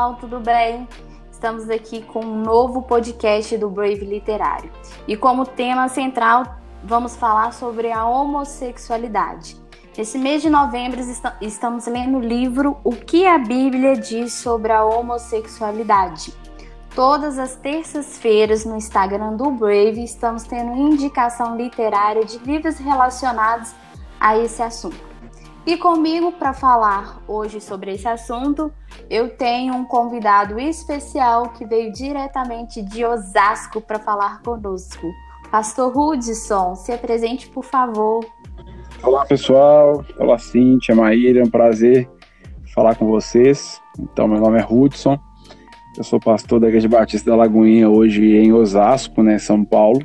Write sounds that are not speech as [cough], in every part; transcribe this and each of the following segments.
Pessoal, tudo bem? Estamos aqui com um novo podcast do Brave Literário e como tema central vamos falar sobre a homossexualidade. Nesse mês de novembro estamos lendo o livro O que a Bíblia diz sobre a homossexualidade. Todas as terças-feiras no Instagram do Brave estamos tendo indicação literária de livros relacionados a esse assunto. E comigo para falar hoje sobre esse assunto, eu tenho um convidado especial que veio diretamente de Osasco para falar conosco. Pastor Hudson, se apresente, por favor. Olá, pessoal. Olá, Cíntia, Maíra. É um prazer falar com vocês. Então, meu nome é Hudson. Eu sou pastor da Igreja Batista da Lagoinha, hoje em Osasco, né, São Paulo.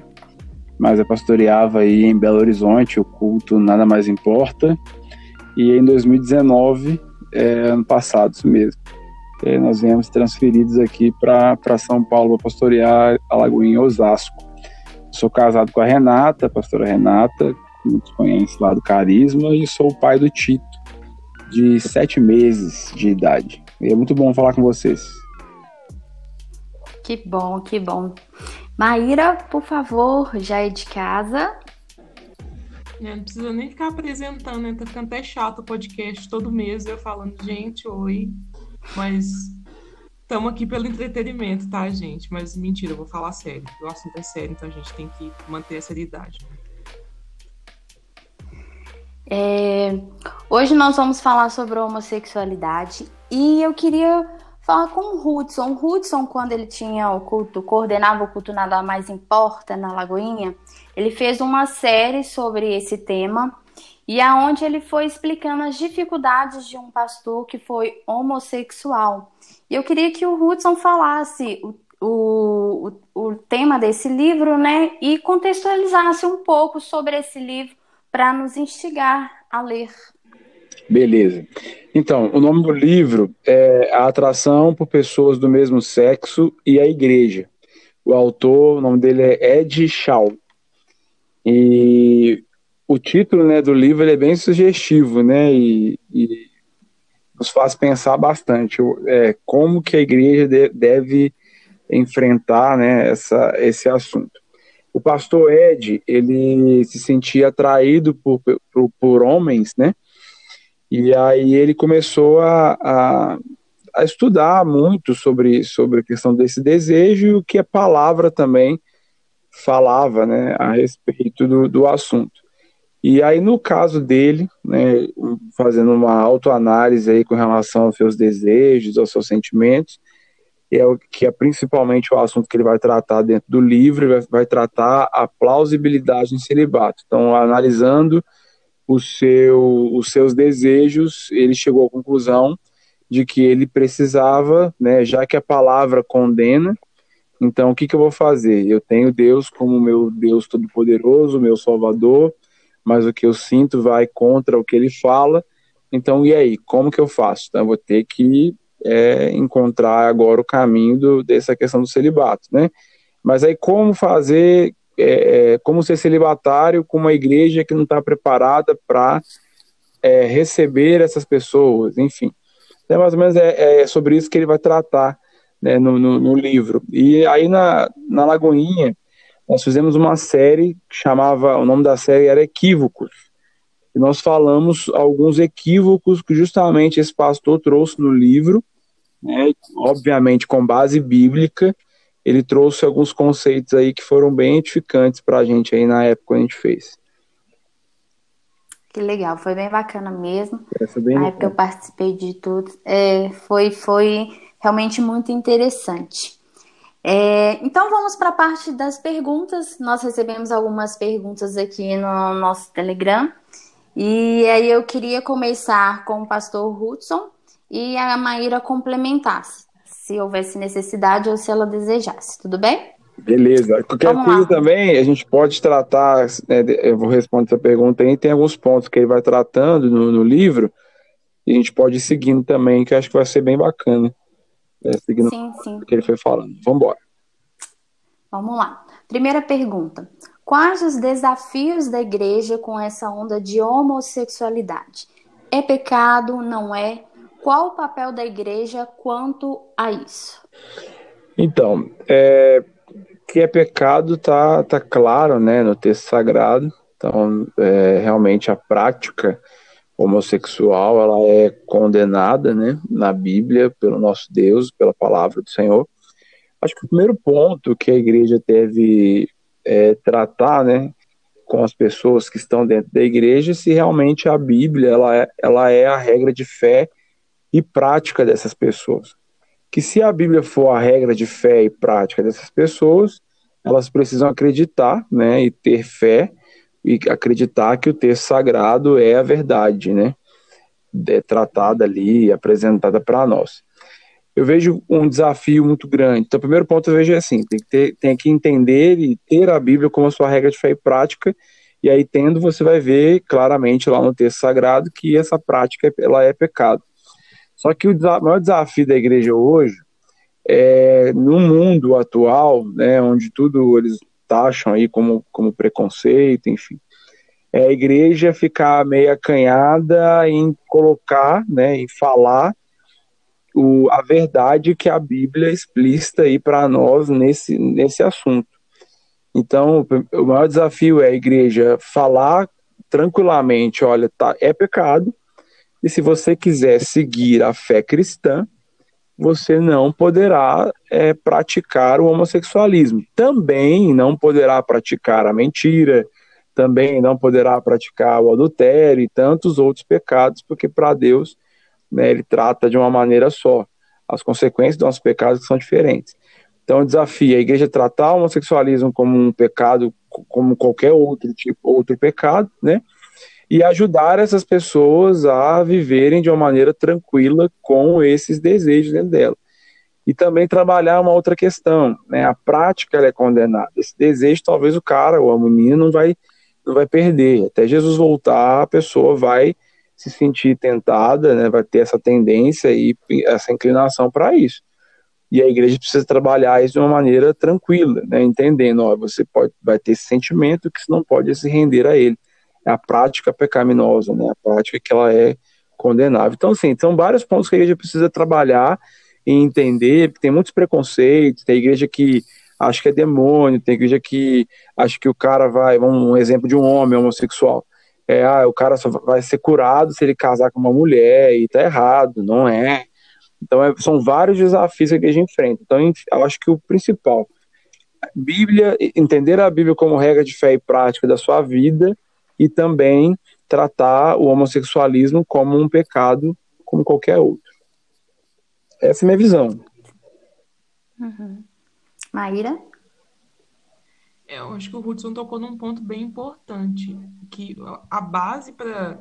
Mas eu pastoreava aí em Belo Horizonte, o culto Nada Mais Importa. E em 2019, é, ano passado, isso mesmo, é, nós viemos transferidos aqui para São Paulo para pastorear a Lagoinha Osasco. Sou casado com a Renata, a pastora Renata, que muitos conhecem lá do Carisma, e sou o pai do Tito, de sete meses de idade. E é muito bom falar com vocês. Que bom, que bom. Maíra, por favor, já é de casa. Não precisa nem ficar apresentando, né? Tá ficando até chato o podcast todo mês eu falando, gente, oi. Mas estamos aqui pelo entretenimento, tá, gente? Mas mentira, eu vou falar sério. O assunto é sério, então a gente tem que manter a seriedade. É, hoje nós vamos falar sobre homossexualidade e eu queria falar com o Hudson. O Hudson, quando ele tinha o culto, coordenava o culto Nada Mais Importa na Lagoinha, ele fez uma série sobre esse tema e aonde ele foi explicando as dificuldades de um pastor que foi homossexual. E eu queria que o Hudson falasse o, o, o tema desse livro, né, e contextualizasse um pouco sobre esse livro para nos instigar a ler. Beleza. Então, o nome do livro é A Atração por Pessoas do Mesmo Sexo e a Igreja. O autor, o nome dele é Ed Shaw. E o título né, do livro é bem sugestivo, né? E, e, nos faz pensar bastante é, como que a igreja de, deve enfrentar né, essa, esse assunto. O pastor Ed, ele se sentia atraído por, por, por homens, né? E aí ele começou a, a, a, estudar muito sobre, sobre a questão desse desejo e o que a palavra também falava né, a respeito do, do assunto. E aí, no caso dele, né, fazendo uma autoanálise aí com relação aos seus desejos, aos seus sentimentos, é o que é principalmente o assunto que ele vai tratar dentro do livro, vai, vai tratar a plausibilidade no celibato. Então, analisando seu, os seus desejos, ele chegou à conclusão de que ele precisava, né, já que a palavra condena, então, o que, que eu vou fazer? Eu tenho Deus como meu Deus Todo-Poderoso, meu Salvador, mas o que eu sinto vai contra o que ele fala. Então, e aí? Como que eu faço? Então, eu vou ter que é, encontrar agora o caminho do, dessa questão do celibato, né? Mas aí, como fazer, é, é como ser celibatário com uma igreja que não está preparada para é, receber essas pessoas, enfim. Então, mais ou menos é, é sobre isso que ele vai tratar né, no, no, no, livro. E aí na, na Lagoinha, nós fizemos uma série que chamava, o nome da série era Equívocos. E nós falamos alguns equívocos que justamente esse pastor trouxe no livro, né, obviamente com base bíblica, ele trouxe alguns conceitos aí que foram bem edificantes para a gente aí na época que a gente fez. Que legal, foi bem bacana mesmo. Essa bem na época eu participei de tudo. É, foi, foi realmente muito interessante. É, então vamos para a parte das perguntas. Nós recebemos algumas perguntas aqui no nosso Telegram. E aí eu queria começar com o pastor Hudson e a Maíra complementasse, se houvesse necessidade ou se ela desejasse. Tudo bem? Beleza. Qualquer Vamos coisa lá. também a gente pode tratar. Né, eu vou responder essa pergunta aí. Tem alguns pontos que ele vai tratando no, no livro e a gente pode ir seguindo também, que eu acho que vai ser bem bacana é, seguindo sim, sim. o que ele foi falando. Vamos embora. Vamos lá. Primeira pergunta. Quais os desafios da igreja com essa onda de homossexualidade? É pecado? Não é? Qual o papel da igreja quanto a isso? Então, é, que é pecado tá, tá claro né, no texto sagrado. Então, é, realmente a prática homossexual ela é condenada né, na Bíblia pelo nosso Deus, pela palavra do Senhor. Acho que o primeiro ponto que a igreja deve é, tratar né, com as pessoas que estão dentro da igreja se realmente a Bíblia ela é, ela é a regra de fé e prática dessas pessoas. Que se a Bíblia for a regra de fé e prática dessas pessoas, elas precisam acreditar né, e ter fé e acreditar que o texto sagrado é a verdade, né? É tratada ali, apresentada para nós. Eu vejo um desafio muito grande. Então, o primeiro ponto eu vejo é assim: tem que, ter, tem que entender e ter a Bíblia como a sua regra de fé e prática, e aí, tendo, você vai ver claramente lá no texto sagrado que essa prática ela é pecado. Só que o maior desafio da igreja hoje é, no mundo atual, né, onde tudo eles taxam aí como, como preconceito, enfim. É a igreja ficar meio acanhada em colocar, né, em falar o, a verdade que a Bíblia explícita aí para nós nesse, nesse assunto. Então, o maior desafio é a igreja falar tranquilamente, olha, tá, é pecado, e se você quiser seguir a fé cristã, você não poderá é, praticar o homossexualismo. Também não poderá praticar a mentira, também não poderá praticar o adultério e tantos outros pecados, porque para Deus né, ele trata de uma maneira só. As consequências dos nossos pecados são diferentes. Então, o desafio a igreja tratar o homossexualismo como um pecado, como qualquer outro tipo, outro pecado, né? E ajudar essas pessoas a viverem de uma maneira tranquila com esses desejos dentro dela. E também trabalhar uma outra questão, né? A prática é condenada. Esse desejo, talvez o cara ou a menina não vai, não vai perder. Até Jesus voltar, a pessoa vai se sentir tentada, né? Vai ter essa tendência e essa inclinação para isso. E a igreja precisa trabalhar isso de uma maneira tranquila, né? Entendendo, ó, você pode, vai ter esse sentimento que você não pode se render a ele a prática pecaminosa, né? A prática que ela é condenável. Então, assim, são vários pontos que a igreja precisa trabalhar e entender, porque tem muitos preconceitos, tem igreja que acha que é demônio, tem igreja que acha que o cara vai, um exemplo de um homem homossexual, é, ah, o cara só vai ser curado se ele casar com uma mulher, e tá errado, não é. Então, é, são vários desafios que a gente enfrenta. Então, eu acho que o principal, Bíblia, entender a Bíblia como regra de fé e prática da sua vida, e também tratar o homossexualismo como um pecado como qualquer outro. Essa é a minha visão. Uhum. Maíra? É, eu acho que o Hudson tocou num ponto bem importante, que a base para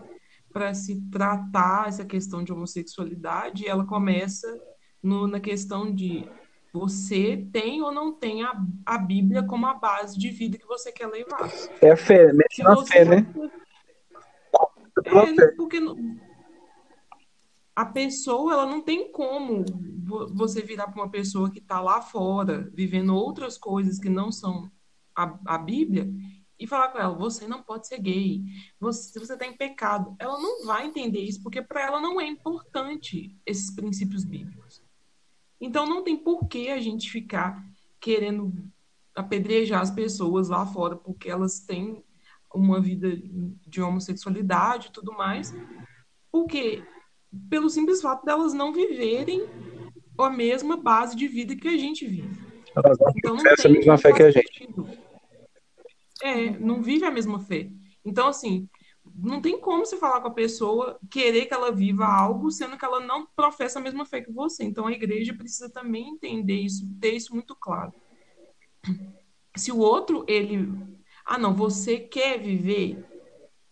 para se tratar essa questão de homossexualidade, ela começa no, na questão de você tem ou não tem a, a Bíblia como a base de vida que você quer levar. É a fé, mexe na fé, né? É, porque a pessoa, ela não tem como você virar para uma pessoa que está lá fora, vivendo outras coisas que não são a, a Bíblia, e falar com ela, você não pode ser gay, você, você está em pecado. Ela não vai entender isso, porque para ela não é importante esses princípios bíblicos. Então não tem por que a gente ficar querendo apedrejar as pessoas lá fora porque elas têm uma vida de homossexualidade e tudo mais, porque pelo simples fato delas não viverem a mesma base de vida que a gente vive. Elas não então, não essa mesma fé que a gente. É, não vive a mesma fé. Então, assim, não tem como você falar com a pessoa, querer que ela viva algo, sendo que ela não professa a mesma fé que você. Então a igreja precisa também entender isso, ter isso muito claro. Se o outro, ele. Ah, não, você quer viver,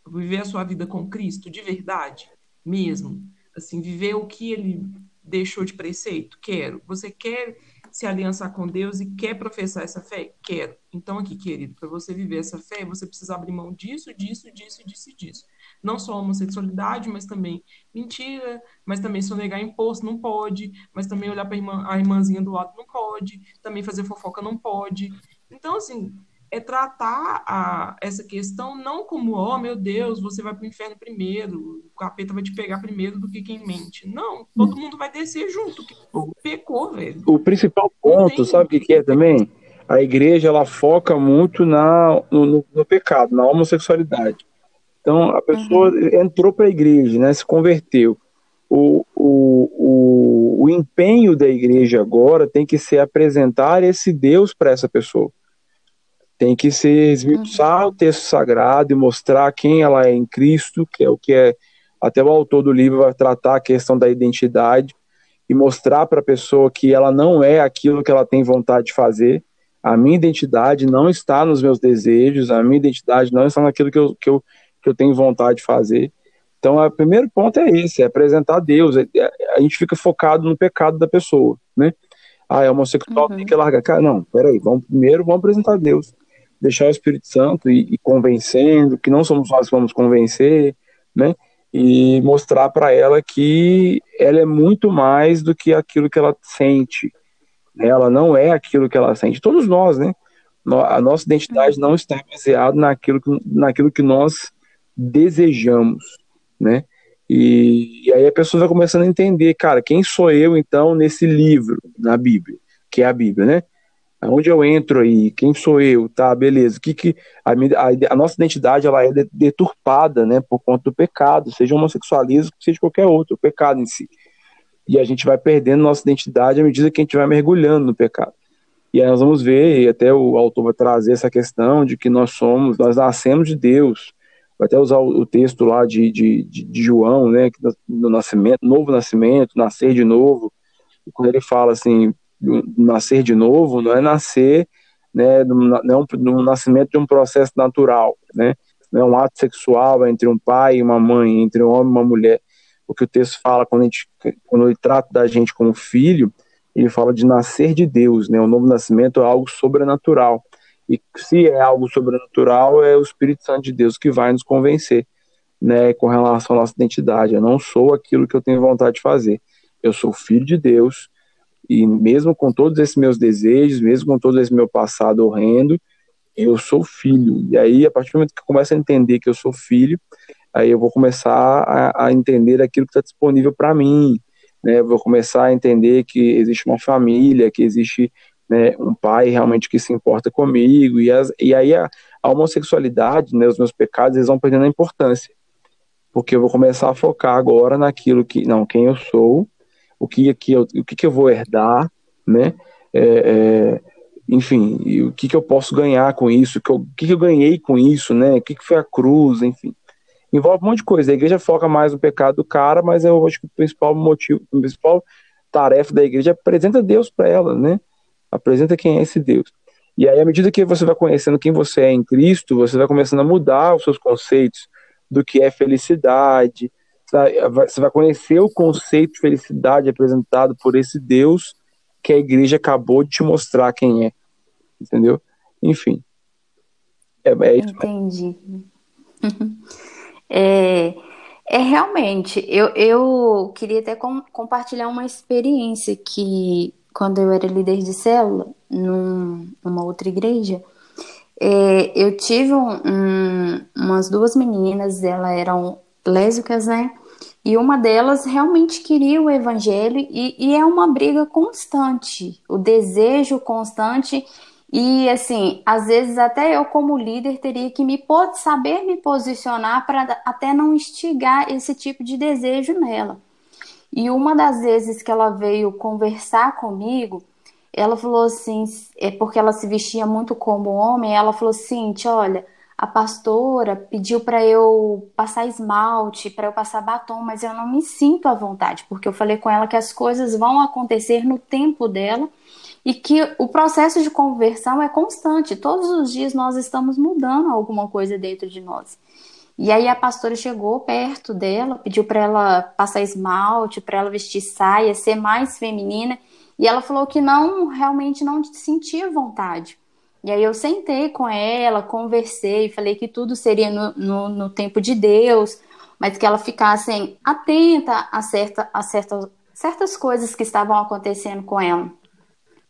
viver a sua vida com Cristo de verdade, mesmo. Assim, viver o que ele deixou de preceito? Quero. Você quer se aliançar com Deus e quer professar essa fé? Quero. Então, aqui, querido, para você viver essa fé, você precisa abrir mão disso, disso, disso, disso e disso. Não só homossexualidade, mas também mentira, mas também sonegar imposto não pode, mas também olhar para irmã, a irmãzinha do lado não pode, também fazer fofoca não pode. Então, assim, é tratar a, essa questão não como, oh meu Deus, você vai para o inferno primeiro, o capeta vai te pegar primeiro do que quem mente. Não, todo mundo vai descer junto, que pecou, velho. O principal ponto, sabe o que, que é também? A igreja ela foca muito na, no, no, no pecado, na homossexualidade. Então a pessoa uhum. entrou para a igreja, né, se converteu. O, o, o, o empenho da igreja agora tem que ser apresentar esse Deus para essa pessoa tem que ser esmiuçar o texto sagrado e mostrar quem ela é em Cristo, que é o que é até o autor do livro vai tratar a questão da identidade e mostrar para a pessoa que ela não é aquilo que ela tem vontade de fazer. A minha identidade não está nos meus desejos, a minha identidade não está naquilo que eu, que eu, que eu tenho vontade de fazer. Então, o primeiro ponto é esse, é apresentar Deus. É, é, a gente fica focado no pecado da pessoa, né? Ah, é homossexual, uhum. tem que largar. Cara, não, peraí, vamos primeiro, vamos apresentar Deus deixar o Espírito Santo e, e convencendo, que não somos nós que vamos convencer, né? E mostrar para ela que ela é muito mais do que aquilo que ela sente. Né? Ela não é aquilo que ela sente. Todos nós, né? A nossa identidade não está baseada naquilo que, naquilo que nós desejamos, né? E, e, aí a pessoa vai começando a entender, cara, quem sou eu então nesse livro, na Bíblia, que é a Bíblia, né? Onde eu entro aí? Quem sou eu? Tá, beleza. Que que a, a, a, nossa identidade ela é deturpada, né, por conta do pecado, seja homossexualismo, seja qualquer outro, o pecado em si. E a gente vai perdendo nossa identidade à medida que a gente vai mergulhando no pecado. E aí nós vamos ver, e até o autor vai trazer essa questão de que nós somos, nós nascemos de Deus. Vai até usar o, o texto lá de, de, de, de João, né, do nascimento, novo nascimento, nascer de novo. quando ele fala assim, nascer de novo não é nascer né, não é no nascimento de um processo natural, né? Não é um ato sexual entre um pai e uma mãe, entre um homem e uma mulher. O que o texto fala quando, gente, quando ele trata da gente como filho, ele fala de nascer de Deus, né? O novo nascimento é algo sobrenatural. E se é algo sobrenatural, é o Espírito Santo de Deus que vai nos convencer, né, com relação à nossa identidade. Eu não sou aquilo que eu tenho vontade de fazer. Eu sou filho de Deus, e mesmo com todos esses meus desejos, mesmo com todo esse meu passado horrendo, eu sou filho. E aí, a partir do momento que eu começo a entender que eu sou filho, aí eu vou começar a, a entender aquilo que está disponível para mim. Né? Eu vou começar a entender que existe uma família, que existe né, um pai realmente que se importa comigo. E, as, e aí a, a homossexualidade, né, os meus pecados, eles vão perdendo a importância. Porque eu vou começar a focar agora naquilo que, não, quem eu sou, o que, que eu, o que, que eu vou herdar, né? É, é, enfim, o que, que eu posso ganhar com isso, o que, que eu ganhei com isso, né? O que, que foi a cruz, enfim. Envolve um monte de coisa. A igreja foca mais no pecado do cara, mas eu acho que o principal motivo, a principal tarefa da igreja é apresenta Deus para ela, né? Apresenta quem é esse Deus. E aí, à medida que você vai conhecendo quem você é em Cristo, você vai começando a mudar os seus conceitos do que é felicidade, você vai conhecer o conceito de felicidade apresentado por esse Deus que a igreja acabou de te mostrar quem é. Entendeu? Enfim. É, é isso Entendi. [laughs] é, é realmente, eu, eu queria até com, compartilhar uma experiência que quando eu era líder de célula num, numa outra igreja, é, eu tive um, um, umas duas meninas, elas eram lésbicas, né? E uma delas realmente queria o evangelho e, e, é uma briga constante, o desejo constante. E assim, às vezes até eu como líder teria que me saber me posicionar para até não instigar esse tipo de desejo nela. E uma das vezes que ela veio conversar comigo, ela falou assim, é porque ela se vestia muito como homem, ela falou assim, olha, a pastora pediu para eu passar esmalte, para eu passar batom, mas eu não me sinto à vontade, porque eu falei com ela que as coisas vão acontecer no tempo dela e que o processo de conversão é constante. Todos os dias nós estamos mudando alguma coisa dentro de nós. E aí a pastora chegou perto dela, pediu para ela passar esmalte, para ela vestir saia, ser mais feminina, e ela falou que não, realmente não sentia vontade. E aí eu sentei com ela, conversei, falei que tudo seria no, no, no tempo de Deus, mas que ela ficasse atenta a, certa, a certas, certas coisas que estavam acontecendo com ela.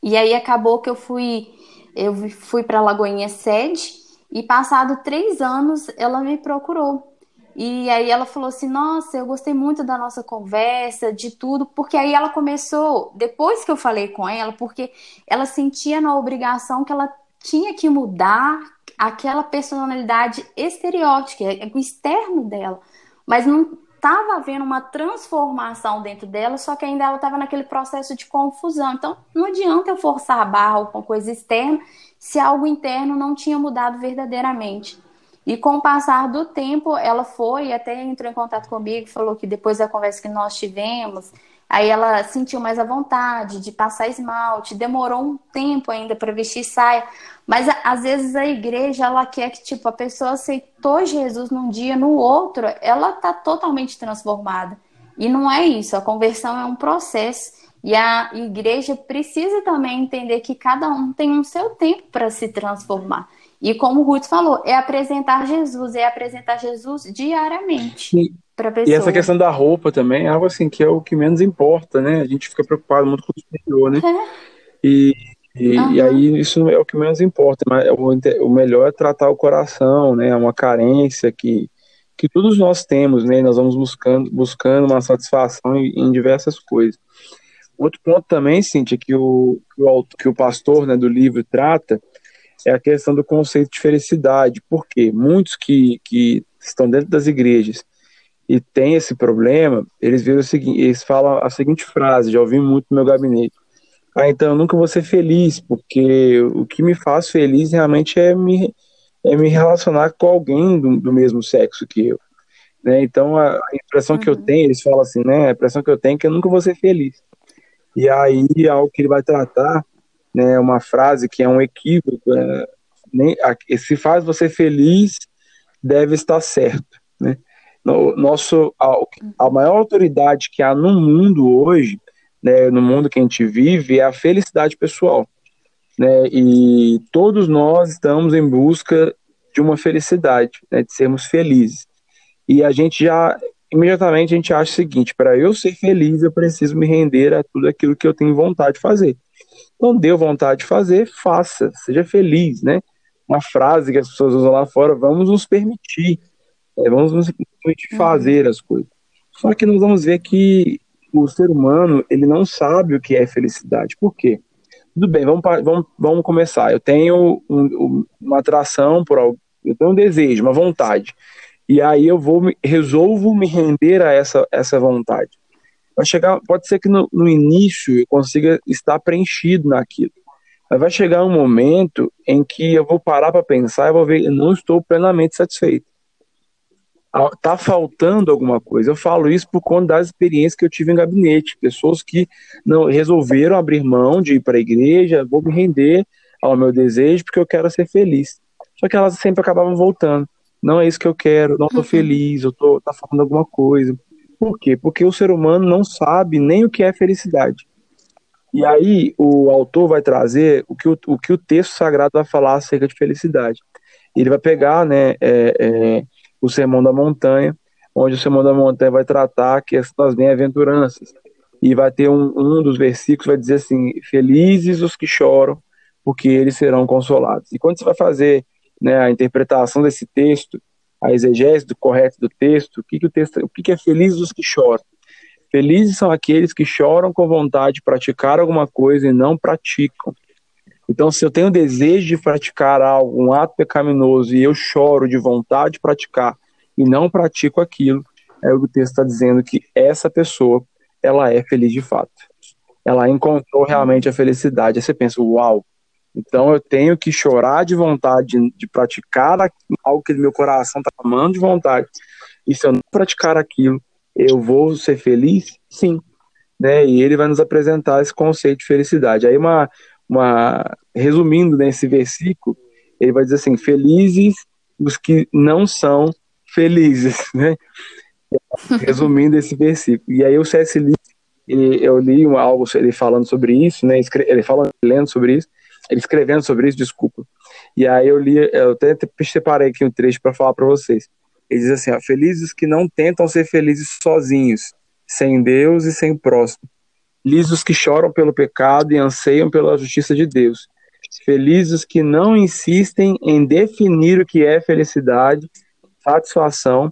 E aí acabou que eu fui eu fui para Lagoinha sede e passado três anos ela me procurou. E aí ela falou assim: Nossa, eu gostei muito da nossa conversa, de tudo, porque aí ela começou, depois que eu falei com ela, porque ela sentia na obrigação que ela tinha que mudar aquela personalidade estereótica, o externo dela, mas não estava havendo uma transformação dentro dela, só que ainda ela estava naquele processo de confusão. Então, não adianta eu forçar a barra com coisa externa se algo interno não tinha mudado verdadeiramente. E com o passar do tempo, ela foi, até entrou em contato comigo, falou que depois da conversa que nós tivemos, aí ela sentiu mais a vontade de passar esmalte, demorou um tempo ainda para vestir saia, mas às vezes a igreja ela quer que tipo a pessoa aceitou Jesus num dia, no outro, ela tá totalmente transformada. E não é isso, a conversão é um processo. E a igreja precisa também entender que cada um tem um seu tempo para se transformar. E como o Ruth falou, é apresentar Jesus, é apresentar Jesus diariamente para pessoa. E essa questão da roupa também é algo assim que é o que menos importa, né? A gente fica preocupado muito com o exterior, né? É. E, e, uhum. e, aí isso é o que menos importa, mas o, o melhor é tratar o coração, né? É uma carência que que todos nós temos, né? Nós vamos buscando buscando uma satisfação em, em diversas coisas. Outro ponto também, Cintia, que o, que o, que o pastor né, do livro trata, é a questão do conceito de felicidade. Porque muitos que, que estão dentro das igrejas e têm esse problema, eles viram o seguinte, eles falam a seguinte frase, já ouvi muito no meu gabinete. Ah, então eu nunca vou ser feliz, porque o que me faz feliz realmente é me, é me relacionar com alguém do, do mesmo sexo que eu. Né? Então a, a impressão uhum. que eu uhum. tenho, eles falam assim, né? A impressão que eu tenho é que eu nunca vou ser feliz. E aí algo que ele vai tratar né, uma frase que é um equívoco, é, nem, a, se faz você feliz, deve estar certo. Né? No, nosso, a, a maior autoridade que há no mundo hoje, né, no mundo que a gente vive, é a felicidade pessoal. Né? E todos nós estamos em busca de uma felicidade, né, de sermos felizes. E a gente já, imediatamente, a gente acha o seguinte: para eu ser feliz, eu preciso me render a tudo aquilo que eu tenho vontade de fazer. Não deu vontade de fazer, faça, seja feliz, né? Uma frase que as pessoas usam lá fora, vamos nos permitir, é, vamos nos permitir uhum. fazer as coisas. Só que nós vamos ver que o ser humano, ele não sabe o que é felicidade. Por quê? Tudo bem, vamos, vamos, vamos começar. Eu tenho um, uma atração por algo, eu tenho um desejo, uma vontade. E aí eu vou resolvo me render a essa, essa vontade vai chegar, pode ser que no, no início eu consiga estar preenchido naquilo. Mas vai chegar um momento em que eu vou parar para pensar e vou ver, eu não estou plenamente satisfeito. Tá faltando alguma coisa. Eu falo isso por conta das experiências que eu tive em gabinete, pessoas que não resolveram abrir mão de ir para a igreja, vou me render ao meu desejo porque eu quero ser feliz. Só que elas sempre acabavam voltando. Não é isso que eu quero, não estou uhum. feliz, eu tô tá faltando alguma coisa. Por quê? Porque o ser humano não sabe nem o que é felicidade. E aí o autor vai trazer o que o, o que o texto sagrado vai falar acerca de felicidade. Ele vai pegar né, é, é, o Sermão da Montanha, onde o Sermão da Montanha vai tratar que das bem-aventuranças. E vai ter um, um dos versículos vai dizer assim: Felizes os que choram, porque eles serão consolados. E quando você vai fazer né, a interpretação desse texto, a exegese do correto do texto, o que, que o texto, o que, que é feliz os que choram? Felizes são aqueles que choram com vontade de praticar alguma coisa e não praticam. Então, se eu tenho desejo de praticar algo, um ato pecaminoso, e eu choro de vontade de praticar e não pratico aquilo, é o texto está dizendo que essa pessoa, ela é feliz de fato. Ela encontrou realmente a felicidade. Aí você pensa, uau, então eu tenho que chorar de vontade de, praticar algo que meu coração está amando de vontade. E se eu não praticar aquilo, eu vou ser feliz? Sim. Né? E ele vai nos apresentar esse conceito de felicidade. Aí, uma, uma, resumindo nesse versículo, ele vai dizer assim: felizes os que não são felizes, [laughs] né? Resumindo esse versículo. E aí o C.S. Lewis, eu li algo ele falando sobre isso, né? Ele falando, lendo sobre isso, ele escrevendo sobre isso, desculpa. E aí eu li, eu até separei aqui um trecho para falar para vocês. Ele diz assim: ó, felizes que não tentam ser felizes sozinhos, sem Deus e sem próximo. Felizes os que choram pelo pecado e anseiam pela justiça de Deus. Felizes que não insistem em definir o que é felicidade, satisfação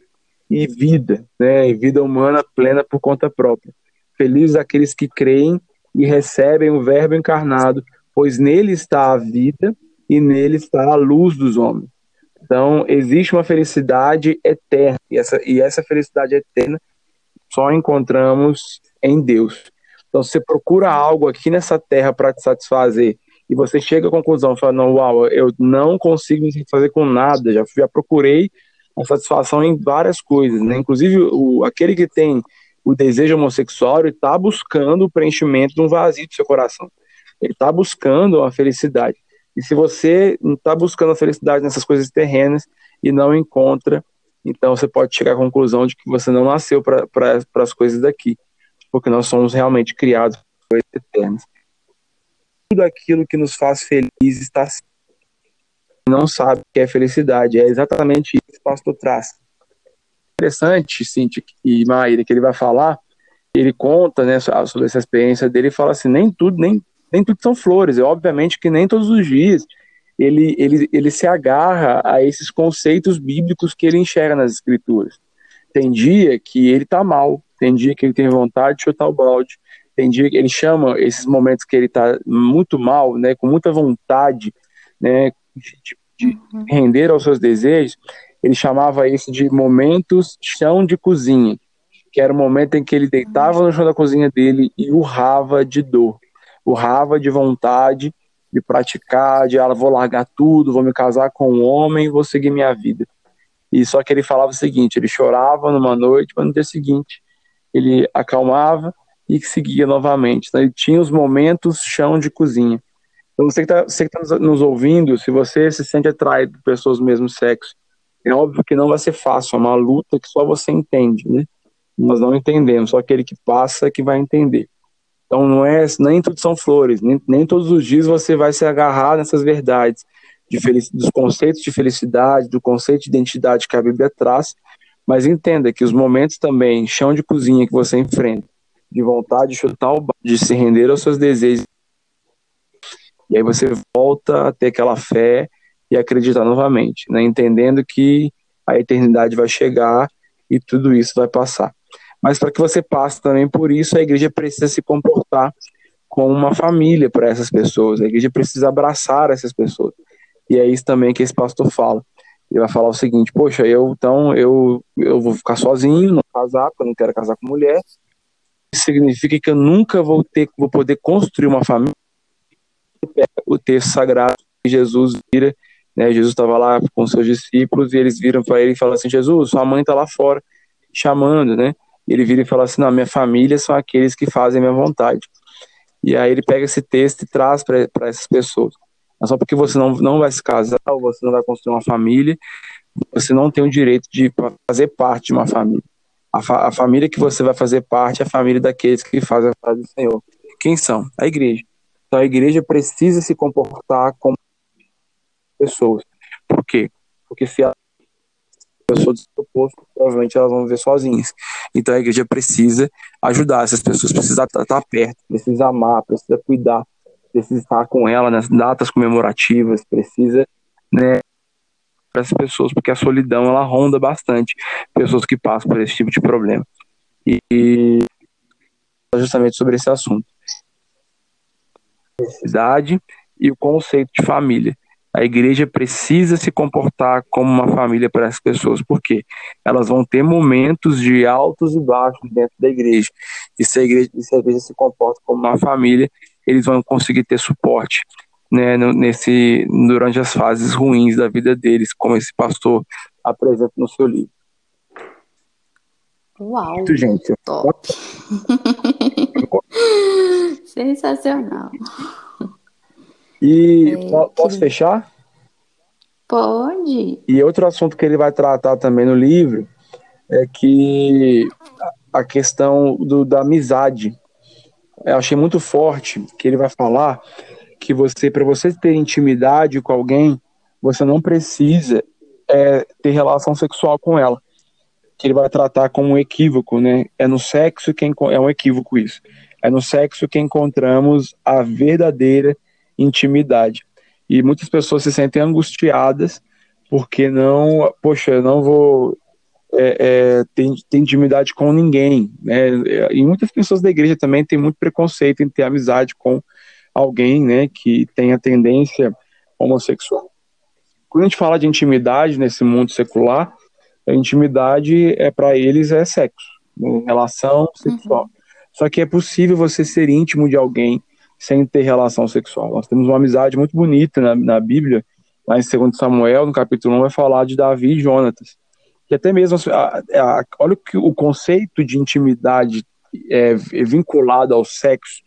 e vida, né? E vida humana plena por conta própria. Felizes aqueles que creem e recebem o Verbo encarnado, pois nele está a vida e nele está a luz dos homens. Então, existe uma felicidade eterna, e essa, e essa felicidade eterna só encontramos em Deus. Então, você procura algo aqui nessa terra para te satisfazer, e você chega à conclusão, fala, não, uau, eu não consigo me satisfazer com nada, já, já procurei a satisfação em várias coisas, né? Inclusive, o, aquele que tem o desejo homossexual, está buscando o preenchimento de um vazio do seu coração. Ele está buscando a felicidade. E se você está buscando a felicidade nessas coisas terrenas e não encontra, então você pode chegar à conclusão de que você não nasceu para as coisas daqui, porque nós somos realmente criados para coisas eternas. Tudo aquilo que nos faz felizes está não sabe o que é felicidade. É exatamente isso que o pastor traz. Interessante, Cintia e Maíra, que ele vai falar, ele conta né, sobre essa experiência dele e fala assim, nem tudo, nem, nem tudo são flores. É obviamente que nem todos os dias ele, ele, ele se agarra a esses conceitos bíblicos que ele enxerga nas escrituras. Tem dia que ele está mal, tem dia que ele tem vontade de chutar o balde, tem dia que ele chama esses momentos que ele está muito mal, né, com muita vontade, né, de, de uhum. render aos seus desejos, ele chamava isso de momentos chão de cozinha, que era o momento em que ele deitava no chão da cozinha dele e urrava de dor, urrava de vontade de praticar, de ah, vou largar tudo, vou me casar com um homem, vou seguir minha vida. E só que ele falava o seguinte, ele chorava numa noite, mas no dia seguinte ele acalmava e seguia novamente. Então, ele tinha os momentos chão de cozinha. Então, você que está tá nos ouvindo, se você se sente atraído por pessoas do mesmo sexo, é óbvio que não vai ser fácil, é uma luta que só você entende, né? Nós não entendemos, só aquele que passa que vai entender. Então, não é, nem tudo são flores, nem, nem todos os dias você vai se agarrar nessas verdades de dos conceitos de felicidade, do conceito de identidade que a Bíblia traz, mas entenda que os momentos também, chão de cozinha que você enfrenta, de vontade de chutar o de se render aos seus desejos e aí você volta a ter aquela fé e acreditar novamente, né? entendendo que a eternidade vai chegar e tudo isso vai passar. Mas para que você passe também por isso, a igreja precisa se comportar como uma família para essas pessoas. A igreja precisa abraçar essas pessoas. E é isso também que esse pastor fala. Ele vai falar o seguinte: Poxa, eu então eu, eu vou ficar sozinho, não casar, porque eu não quero casar com mulher. Isso significa que eu nunca vou ter, vou poder construir uma família o texto sagrado que Jesus vira, né? Jesus estava lá com seus discípulos e eles viram para ele e falaram assim: Jesus, sua mãe está lá fora chamando, né? Ele vira e fala assim: Não, minha família são aqueles que fazem minha vontade. E aí ele pega esse texto e traz para essas pessoas. Mas só porque você não, não vai se casar, ou você não vai construir uma família, você não tem o direito de fazer parte de uma família. A, fa a família que você vai fazer parte é a família daqueles que fazem a vontade do Senhor. Quem são? A igreja. Então a igreja precisa se comportar como pessoas. Por quê? Porque se a pessoa disposto, provavelmente elas vão viver sozinhas. Então a igreja precisa ajudar essas pessoas, precisa estar perto, precisa amar, precisa cuidar, precisa estar com ela nas datas comemorativas, precisa, né, para essas pessoas, porque a solidão ela ronda bastante pessoas que passam por esse tipo de problema. E, e justamente sobre esse assunto necessidade e o conceito de família. A igreja precisa se comportar como uma família para as pessoas, porque elas vão ter momentos de altos e baixos dentro da igreja. E se a igreja, se, a igreja se comporta como uma família, eles vão conseguir ter suporte né, nesse, durante as fases ruins da vida deles, como esse pastor apresenta no seu livro. Uau! Muito, gente. Top! [laughs] Sensacional. E é, posso que... fechar? Pode. E outro assunto que ele vai tratar também no livro é que a questão do, da amizade. Eu achei muito forte que ele vai falar que você, para você ter intimidade com alguém, você não precisa é, ter relação sexual com ela que ele vai tratar como um equívoco, né? É no sexo que é um equívoco isso. É no sexo que encontramos a verdadeira intimidade. E muitas pessoas se sentem angustiadas porque não, poxa, eu não vou é, é, ter, ter, intimidade com ninguém, né? E muitas pessoas da igreja também têm muito preconceito em ter amizade com alguém, né, que tenha tendência homossexual. Quando a gente fala de intimidade nesse mundo secular, a intimidade é para eles é sexo, relação sexual. Uhum. Só que é possível você ser íntimo de alguém sem ter relação sexual. Nós temos uma amizade muito bonita na, na Bíblia, lá em 2 Samuel, no capítulo 1, vai falar de Davi e Jonatas. Que até mesmo, a, a, olha que o conceito de intimidade é, é vinculado ao sexo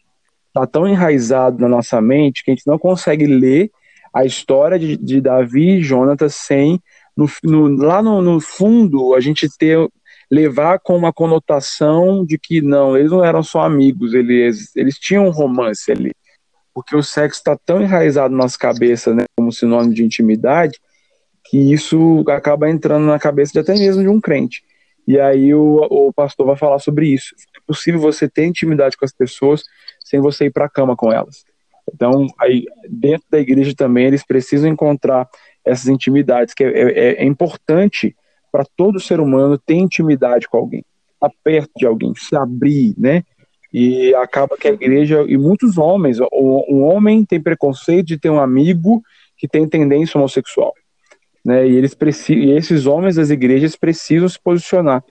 está tão enraizado na nossa mente que a gente não consegue ler a história de, de Davi e Jonatas sem, no, no, lá no, no, fundo, a gente ter levar com uma conotação de que não, eles não eram só amigos, eles, eles tinham um romance ali. Porque o sexo está tão enraizado nas cabeças, né, como sinônimo de intimidade, que isso acaba entrando na cabeça de até mesmo de um crente. E aí o, o pastor vai falar sobre isso. É possível você ter intimidade com as pessoas sem você ir para a cama com elas. Então, aí, dentro da igreja também, eles precisam encontrar essas intimidades, que é, é, é importante para todo ser humano ter intimidade com alguém, estar tá perto de alguém, se abrir, né? E acaba que a igreja, e muitos homens, um homem tem preconceito de ter um amigo que tem tendência homossexual. Né, e, eles precisam, e esses homens das igrejas precisam se posicionar,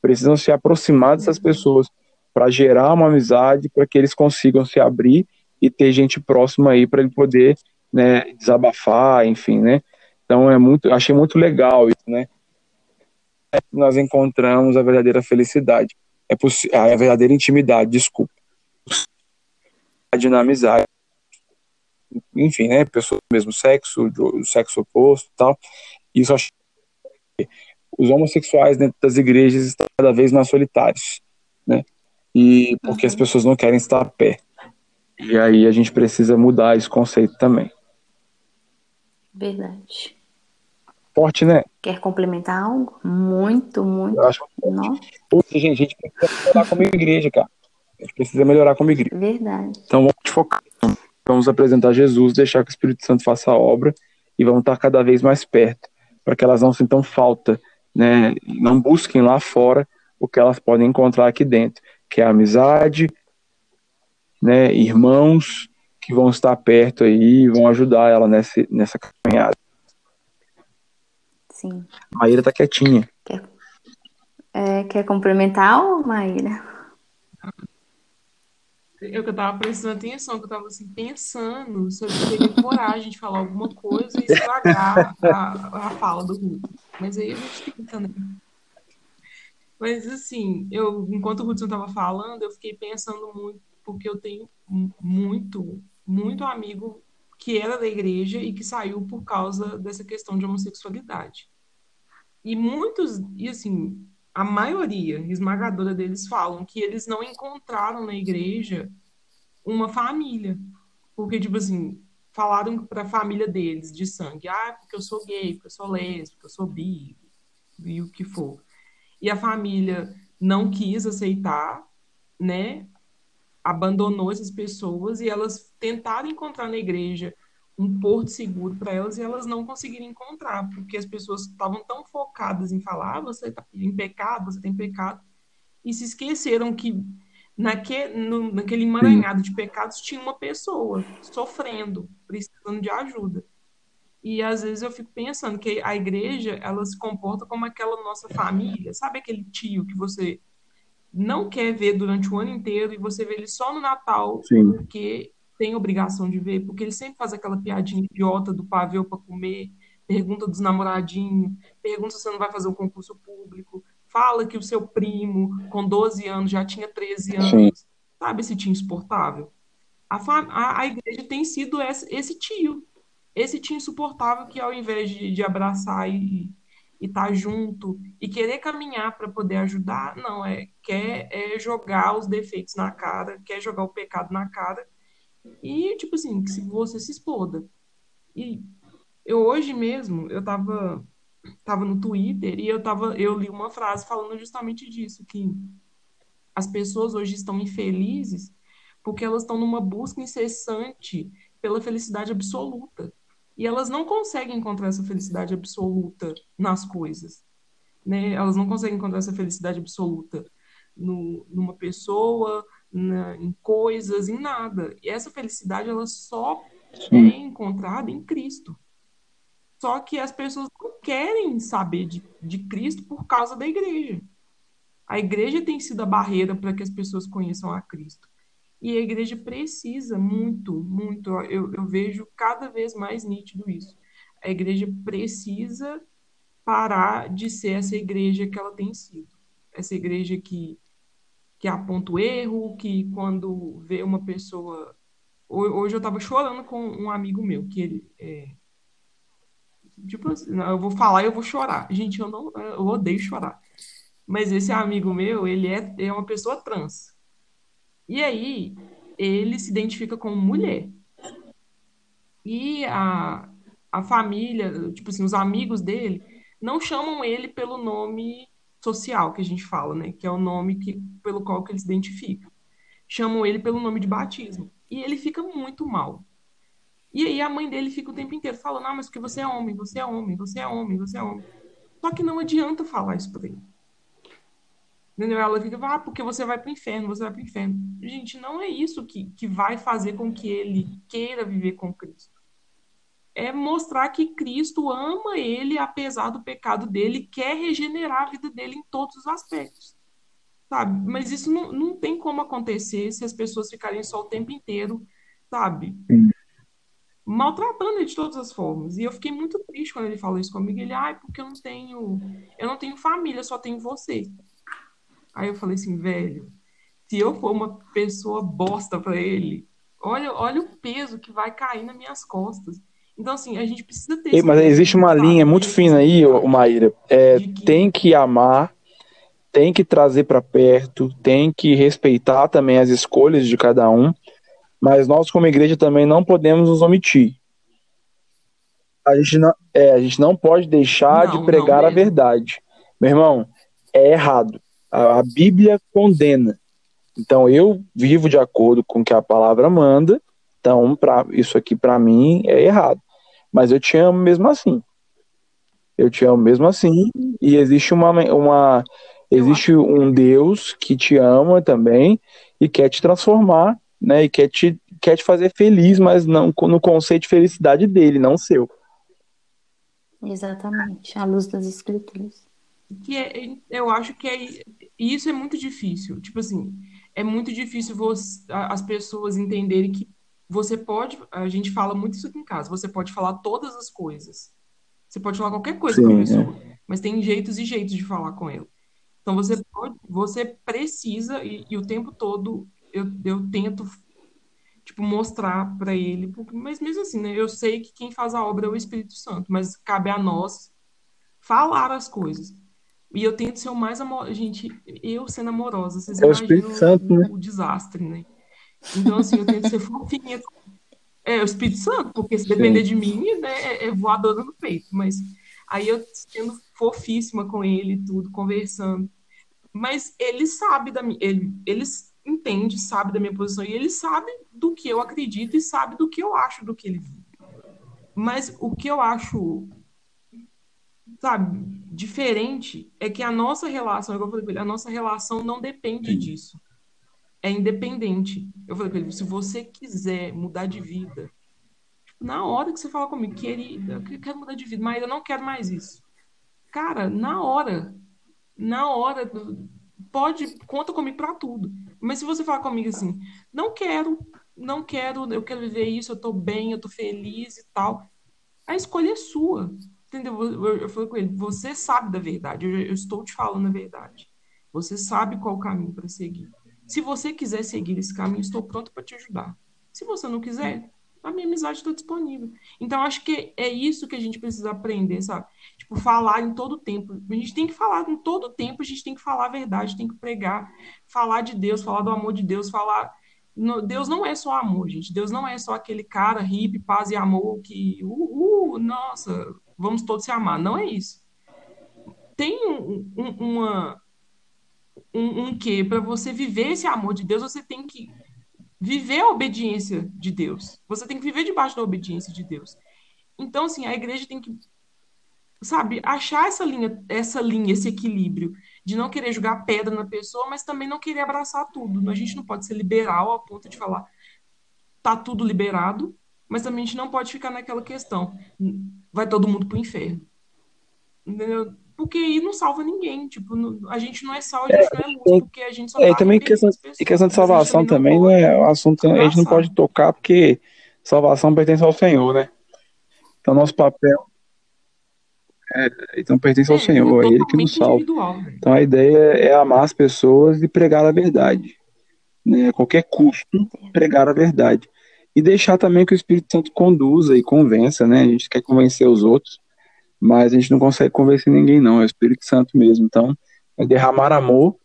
precisam se aproximar dessas pessoas para gerar uma amizade, para que eles consigam se abrir e ter gente próxima aí para ele poder né, desabafar, enfim, né? Então é muito, achei muito legal isso, né? Nós encontramos a verdadeira felicidade, é a verdadeira intimidade, desculpa, na amizade, enfim, né? Pessoas do mesmo sexo, do sexo oposto, tal. Isso acho que os homossexuais dentro das igrejas estão cada vez mais solitários, né? E porque uhum. as pessoas não querem estar perto. E aí a gente precisa mudar esse conceito também. Verdade. Forte, né? Quer complementar algo? Muito, muito. Eu acho Puxa, gente, a gente precisa melhorar como igreja, cara. A gente precisa melhorar como igreja. Verdade. Então vamos focar. Vamos apresentar Jesus, deixar que o Espírito Santo faça a obra e vamos estar cada vez mais perto, para que elas não sintam falta, né? Não busquem lá fora o que elas podem encontrar aqui dentro, que é amizade, né, irmãos que vão estar perto aí e vão ajudar ela nessa, nessa caminhada. Sim. Maíra tá quietinha. Quer, é, quer complementar, Maíra? Eu que tava prestando atenção, que eu tava assim, pensando se eu teria coragem de falar alguma coisa e estragar a, a fala do Ruth. Mas aí a gente fica também. Mas assim, eu, enquanto o Hudson tava falando, eu fiquei pensando muito porque eu tenho muito, muito amigo que era da igreja e que saiu por causa dessa questão de homossexualidade. E muitos, e assim, a maioria esmagadora deles falam que eles não encontraram na igreja uma família. Porque, tipo assim, falaram para a família deles de sangue, ah, porque eu sou gay, porque eu sou lésbica, eu sou bi, e o que for. E a família não quis aceitar, né? abandonou essas pessoas e elas tentaram encontrar na igreja um porto seguro para elas e elas não conseguiram encontrar, porque as pessoas estavam tão focadas em falar, ah, você está em pecado, você tem pecado, e se esqueceram que naque, no, naquele emaranhado de pecados tinha uma pessoa sofrendo, precisando de ajuda. E às vezes eu fico pensando que a igreja, ela se comporta como aquela nossa família, sabe aquele tio que você não quer ver durante o ano inteiro e você vê ele só no Natal, Sim. porque tem obrigação de ver, porque ele sempre faz aquela piadinha idiota do pavê para comer, pergunta dos namoradinhos, pergunta se você não vai fazer um concurso público, fala que o seu primo, com 12 anos, já tinha 13 anos. Sim. Sabe esse tio insuportável? A, a, a igreja tem sido esse, esse tio. Esse tio insuportável que, ao invés de, de abraçar e, estar tá junto e querer caminhar para poder ajudar, não, é quer é jogar os defeitos na cara, quer jogar o pecado na cara e, tipo assim, que se você se exploda. E eu hoje mesmo, eu tava, tava no Twitter e eu, tava, eu li uma frase falando justamente disso, que as pessoas hoje estão infelizes porque elas estão numa busca incessante pela felicidade absoluta. E elas não conseguem encontrar essa felicidade absoluta nas coisas. Né? Elas não conseguem encontrar essa felicidade absoluta no, numa pessoa, na, em coisas, em nada. E essa felicidade ela só Sim. é encontrada em Cristo. Só que as pessoas não querem saber de, de Cristo por causa da igreja. A igreja tem sido a barreira para que as pessoas conheçam a Cristo. E a igreja precisa muito, muito. Eu, eu vejo cada vez mais nítido isso. A igreja precisa parar de ser essa igreja que ela tem sido. Essa igreja que, que aponta o erro, que quando vê uma pessoa. Hoje eu estava chorando com um amigo meu, que ele. É, tipo assim, eu vou falar e eu vou chorar. Gente, eu não eu odeio chorar. Mas esse amigo meu, ele é, é uma pessoa trans. E aí, ele se identifica como mulher. E a, a família, tipo assim, os amigos dele, não chamam ele pelo nome social que a gente fala, né? Que é o nome que, pelo qual que ele se identifica. Chamam ele pelo nome de batismo. E ele fica muito mal. E aí a mãe dele fica o tempo inteiro falando, ah, mas porque você é homem, você é homem, você é homem, você é homem. Só que não adianta falar isso pra ele. Entendeu? Ela fica, ah, porque você vai para o inferno, você vai para o inferno. Gente, não é isso que, que vai fazer com que ele queira viver com Cristo. É mostrar que Cristo ama ele apesar do pecado dele, quer regenerar a vida dele em todos os aspectos. Sabe? Mas isso não, não tem como acontecer se as pessoas ficarem só o tempo inteiro, sabe? maltratando ele de todas as formas. E eu fiquei muito triste quando ele falou isso comigo. Ele, ai, porque eu não tenho, eu não tenho família, só tenho você. Aí eu falei assim, velho, se eu for uma pessoa bosta para ele, olha, olha o peso que vai cair nas minhas costas. Então, assim, a gente precisa ter. Ei, mas existe uma linha muito fina aí, Maíra. É, que... Tem que amar, tem que trazer para perto, tem que respeitar também as escolhas de cada um, mas nós, como igreja, também não podemos nos omitir. A gente não, é, a gente não pode deixar não, de pregar a verdade. Meu irmão, é errado. A, a Bíblia condena. Então eu vivo de acordo com o que a palavra manda. Então, pra, isso aqui para mim é errado. Mas eu te amo mesmo assim. Eu te amo mesmo assim. E existe uma, uma existe um Deus que te ama também e quer te transformar, né? E quer te, quer te fazer feliz, mas não no conceito de felicidade dele, não seu. Exatamente, à luz das escrituras que é, eu acho que é, isso é muito difícil. Tipo assim, é muito difícil você, as pessoas entenderem que você pode. A gente fala muito isso aqui em casa. Você pode falar todas as coisas. Você pode falar qualquer coisa com a pessoa, é. mas tem jeitos e jeitos de falar com ela. Então você pode, você precisa e, e o tempo todo eu, eu tento tipo mostrar para ele, mas mesmo assim, né? Eu sei que quem faz a obra é o Espírito Santo, mas cabe a nós falar as coisas. E eu tento ser o mais amoroso. Gente, eu sendo amorosa, vocês é imaginam o, Santo, né? o, desastre, né? Então, assim, eu tento ser fofinha. É, o Espírito Santo, porque se depender de mim, né, é, é voadora no peito. Mas aí eu sendo fofíssima com ele tudo, conversando. Mas ele sabe da minha. Ele, ele entende, sabe da minha posição, e ele sabe do que eu acredito e sabe do que eu acho do que ele vive. Mas o que eu acho sabe, diferente é que a nossa relação, eu falei com ele, a nossa relação não depende Sim. disso. É independente. Eu falei com ele, se você quiser mudar de vida, na hora que você fala comigo, querida, eu quero mudar de vida, mas eu não quero mais isso. Cara, na hora, na hora, pode, conta comigo para tudo. Mas se você falar comigo assim, não quero, não quero, eu quero viver isso, eu tô bem, eu tô feliz e tal, a escolha é sua. Entendeu? Eu, eu falei com ele, você sabe da verdade, eu, eu estou te falando a verdade. Você sabe qual o caminho para seguir. Se você quiser seguir esse caminho, estou pronto para te ajudar. Se você não quiser, a minha amizade está disponível. Então, acho que é isso que a gente precisa aprender, sabe? Tipo, falar em todo tempo. A gente tem que falar em todo tempo, a gente tem que falar a verdade, tem que pregar, falar de Deus, falar do amor de Deus, falar. Deus não é só amor, gente. Deus não é só aquele cara hippie, paz e amor que, uh, uh nossa, vamos todos se amar. Não é isso. Tem um, um, uma, um, um quê? Para você viver esse amor de Deus, você tem que viver a obediência de Deus. Você tem que viver debaixo da obediência de Deus. Então, assim, a igreja tem que, sabe, achar essa linha, essa linha, esse equilíbrio de não querer jogar pedra na pessoa, mas também não querer abraçar tudo. A gente não pode ser liberal ao ponto de falar tá tudo liberado, mas também a gente não pode ficar naquela questão, vai todo mundo pro inferno. Entendeu? Porque aí não salva ninguém. Tipo, a gente não é sal, a gente é, não é luz, porque a gente só é, tá também questão, E questão de salvação também, não é um assunto a gente não pode tocar, porque salvação pertence ao Senhor, né? Então nosso papel é, então pertence ao é, Senhor, é Ele que nos salva. Né? Então a ideia é amar as pessoas e pregar a verdade. Né? A qualquer custo, pregar a verdade. E deixar também que o Espírito Santo conduza e convença, né? A gente quer convencer os outros, mas a gente não consegue convencer ninguém, não. É o Espírito Santo mesmo. Então, é derramar amor,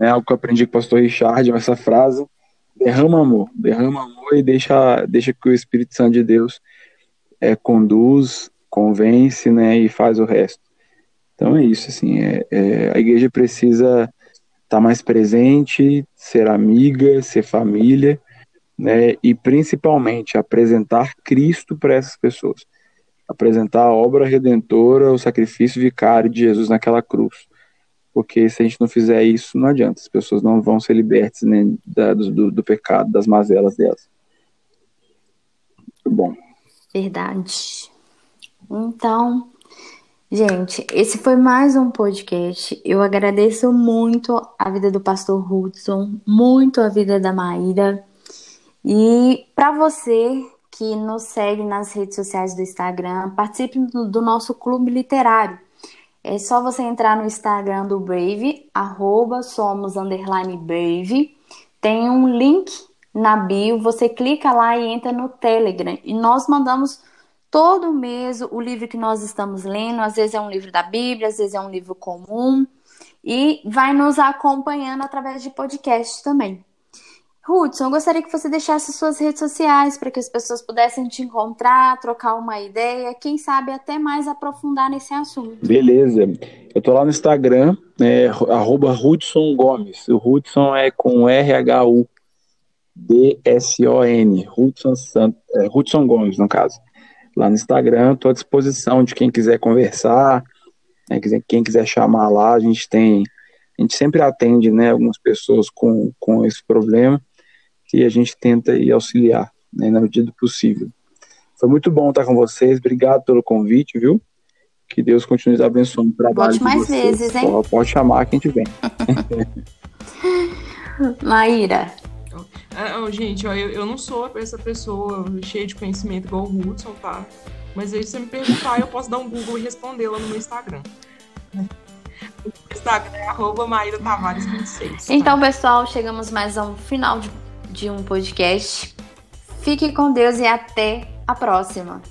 é algo que eu aprendi com o pastor Richard, essa frase. Derrama amor, derrama amor e deixa, deixa que o Espírito Santo de Deus é, conduz, convence, né, e faz o resto. Então é isso, assim, é, é a igreja precisa estar tá mais presente, ser amiga, ser família, né, e principalmente apresentar Cristo para essas pessoas, apresentar a obra redentora, o sacrifício vicário de Jesus naquela cruz, porque se a gente não fizer isso, não adianta, as pessoas não vão ser libertas né, da, do, do pecado, das mazelas delas. Muito bom. Verdade. Então, gente, esse foi mais um podcast. Eu agradeço muito a vida do pastor Hudson, muito a vida da Maíra. E para você que nos segue nas redes sociais do Instagram, participe do nosso clube literário. É só você entrar no Instagram do Brave, arroba somos Brave. Tem um link na bio, você clica lá e entra no Telegram. E nós mandamos todo mês o livro que nós estamos lendo, às vezes é um livro da Bíblia, às vezes é um livro comum, e vai nos acompanhando através de podcast também. Hudson, eu gostaria que você deixasse suas redes sociais para que as pessoas pudessem te encontrar, trocar uma ideia, quem sabe até mais aprofundar nesse assunto. Beleza. Eu tô lá no Instagram, é, arroba Hudson Gomes. O Hudson é com R-H-U. D-S-O-N, Hudson, é, Hudson Gomes, no caso lá no Instagram. Estou à disposição de quem quiser conversar, né, quem quiser chamar lá. A gente tem, a gente sempre atende, né, algumas pessoas com, com esse problema e a gente tenta ir auxiliar, né, na medida do possível. Foi muito bom estar com vocês. Obrigado pelo convite, viu? Que Deus continue abençoando o trabalho Volte mais vocês. vezes, hein? Pode, pode chamar que a gente vem. [laughs] Maíra. Ah, gente, ó, eu, eu não sou essa pessoa cheia de conhecimento igual o Hudson, tá? Mas aí, se você me perguntar, eu posso dar um Google e responder lá no meu Instagram. O [laughs] Instagram é arroba Maíra Tavares 26. Tá? Então, pessoal, chegamos mais ao final de, de um podcast. Fique com Deus e até a próxima.